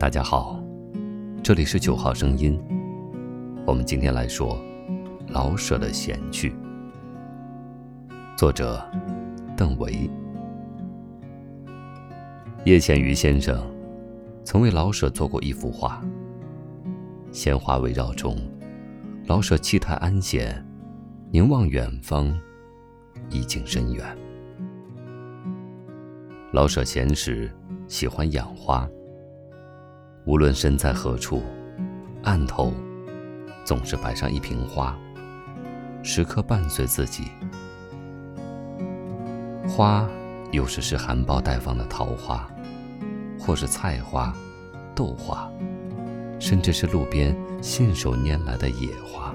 大家好，这里是九号声音。我们今天来说老舍的闲趣。作者邓维。叶浅予先生曾为老舍做过一幅画。鲜花围绕中，老舍气态安闲，凝望远方，意境深远。老舍闲时喜欢养花。无论身在何处，案头总是摆上一瓶花，时刻伴随自己。花有时是含苞待放的桃花，或是菜花、豆花，甚至是路边信手拈来的野花。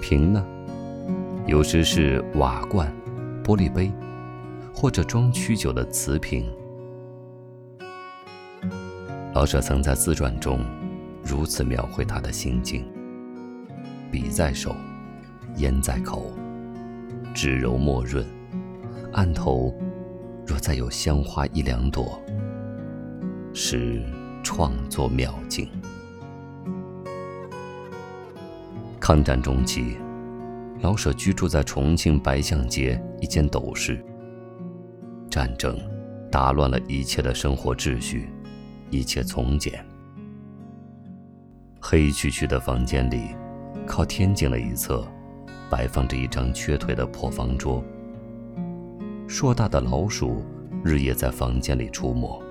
瓶呢，有时是瓦罐、玻璃杯，或者装曲酒的瓷瓶。老舍曾在自传中如此描绘他的心境：笔在手，烟在口，纸柔墨润，案头若再有香花一两朵，是创作妙境。抗战中期，老舍居住在重庆白象街一间斗室。战争打乱了一切的生活秩序。一切从简。黑黢黢的房间里，靠天井的一侧，摆放着一张缺腿的破方桌。硕大的老鼠日夜在房间里出没。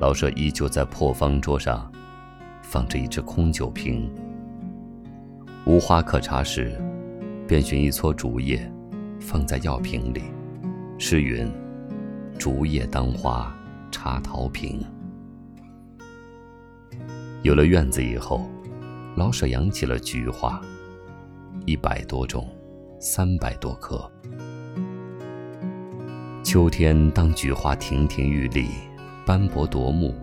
老舍依旧在破方桌上，放着一只空酒瓶。无花可插时，便寻一撮竹叶，放在药瓶里。诗云：“竹叶当花。”插桃瓶。有了院子以后，老舍养起了菊花，一百多种，三百多棵。秋天，当菊花亭亭玉立、斑驳夺目、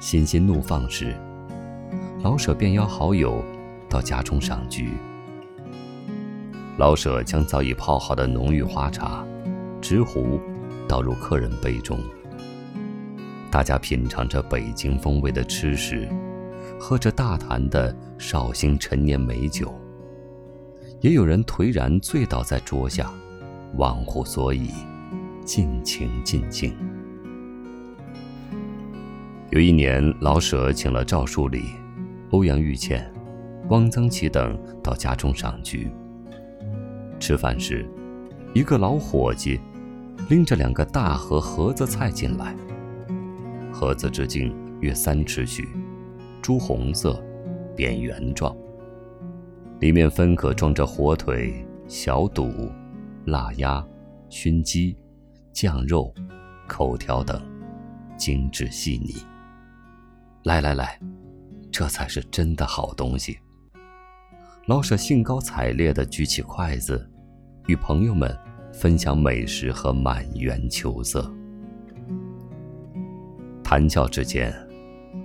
欣欣怒放时，老舍便邀好友到家中赏菊。老舍将早已泡好的浓郁花茶，执壶倒入客人杯中。大家品尝着北京风味的吃食，喝着大坛的绍兴陈年美酒。也有人颓然醉倒在桌下，忘乎所以，尽情尽兴。有一年，老舍请了赵树理、欧阳玉倩、汪曾祺等到家中赏菊。吃饭时，一个老伙计拎着两个大盒盒子菜进来。盒子直径约三尺许，朱红色，扁圆状。里面分可装着火腿、小肚、腊鸭、熏鸡、酱肉、口条等，精致细腻。来来来，这才是真的好东西。老舍兴高采烈地举起筷子，与朋友们分享美食和满园秋色。谈笑之间，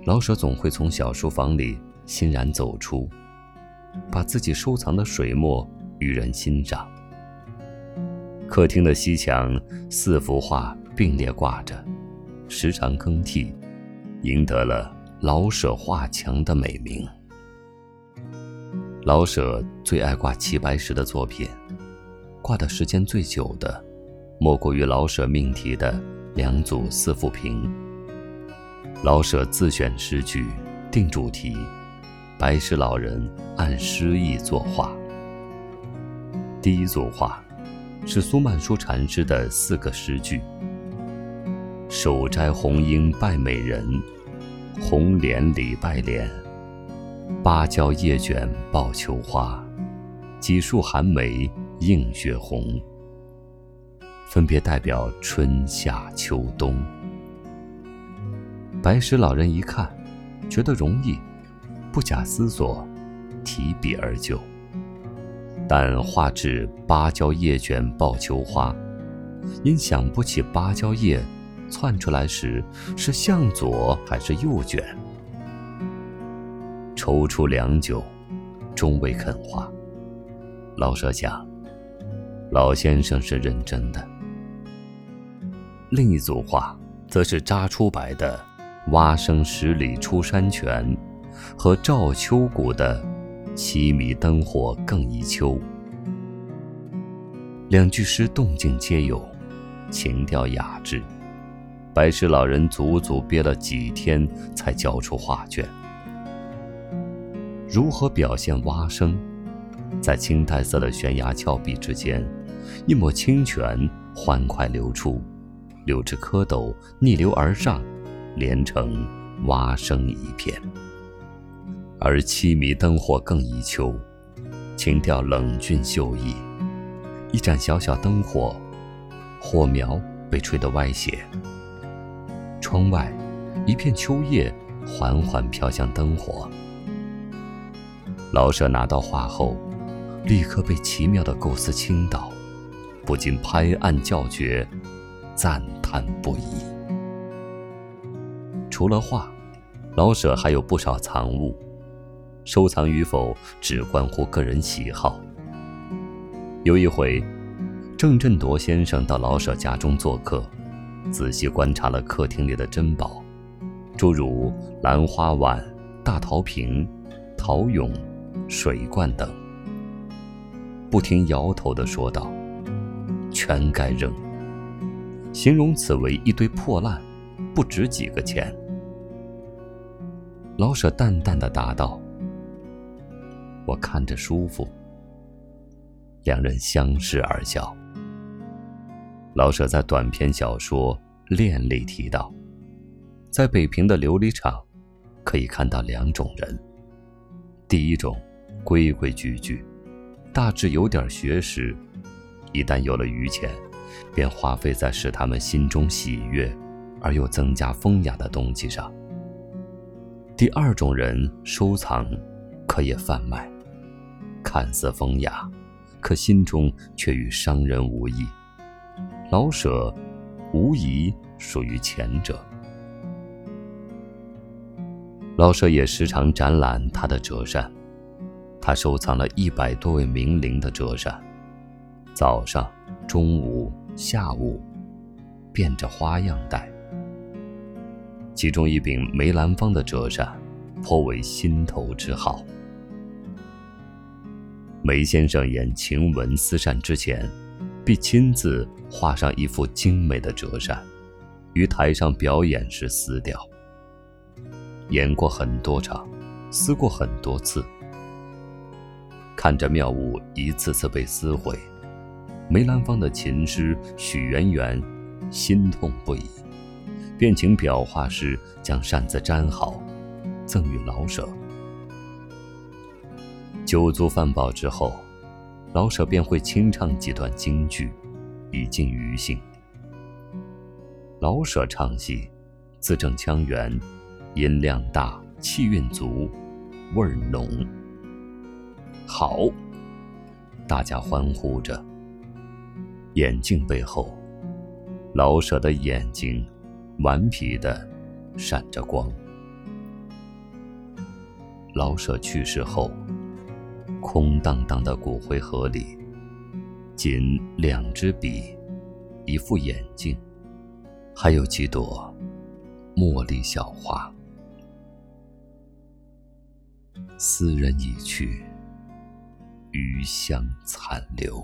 老舍总会从小书房里欣然走出，把自己收藏的水墨与人欣赏。客厅的西墙四幅画并列挂着，时常更替，赢得了“老舍画墙”的美名。老舍最爱挂齐白石的作品，挂的时间最久的，莫过于老舍命题的两组四幅屏。老舍自选诗句，定主题，白石老人按诗意作画。第一组画是苏曼殊禅师的四个诗句：“手摘红缨拜美人，红莲里拜莲，芭蕉叶卷抱秋花，几树寒梅映雪红。”分别代表春夏秋冬。白石老人一看，觉得容易，不假思索，提笔而就。但画至芭蕉叶卷抱秋花，因想不起芭蕉叶窜出来时是向左还是右卷，踌躇良久，终未肯画。老舍想，老先生是认真的。另一组画，则是扎出白的。蛙声十里出山泉”和赵秋谷的“七米灯火更一秋”。两句诗动静皆有，情调雅致。白石老人足足憋了几天才交出画卷。如何表现蛙声？在青苔色的悬崖峭壁之间，一抹清泉欢快流出，六只蝌蚪逆流而上，连成蛙声一片。而七迷灯火更宜秋，情调冷峻秀逸。一盏小小灯火，火苗被吹得歪斜。窗外，一片秋叶缓缓飘向灯火。老舍拿到画后，立刻被奇妙的构思倾倒，不禁拍案叫绝，赞叹不已。除了画，老舍还有不少藏物，收藏与否只关乎个人喜好。有一回，郑振铎先生到老舍家中做客，仔细观察了客厅里的珍宝，诸如兰花碗、大陶瓶、陶俑、水罐等，不停摇头地说道：“全该扔。”形容此为一堆破烂，不值几个钱。老舍淡淡的答道：“我看着舒服。”两人相视而笑。老舍在短篇小说《恋》里提到，在北平的琉璃厂，可以看到两种人：第一种，规规矩矩，大致有点学识，一旦有了余钱，便花费在使他们心中喜悦而又增加风雅的东西上；第二种人，收藏，可也贩卖，看似风雅。可心中却与商人无异。老舍无疑属于前者。老舍也时常展览他的折扇，他收藏了一百多位名伶的折扇，早上、中午、下午，变着花样戴。其中一柄梅兰芳的折扇，颇为心头之好。梅先生演晴雯撕扇之前，必亲自画上一副精美的折扇，于台上表演时撕掉。演过很多场，撕过很多次，看着妙物一次次被撕毁，梅兰芳的琴师许圆圆心痛不已，便请裱画师将扇子粘好，赠予老舍。酒足饭饱之后，老舍便会清唱几段京剧，以尽余兴。老舍唱戏，字正腔圆，音量大，气韵足，味儿浓。好，大家欢呼着。眼镜背后，老舍的眼睛顽皮的闪着光。老舍去世后。空荡荡的骨灰盒里，仅两支笔，一副眼镜，还有几朵茉莉小花。斯人已去，余香残留。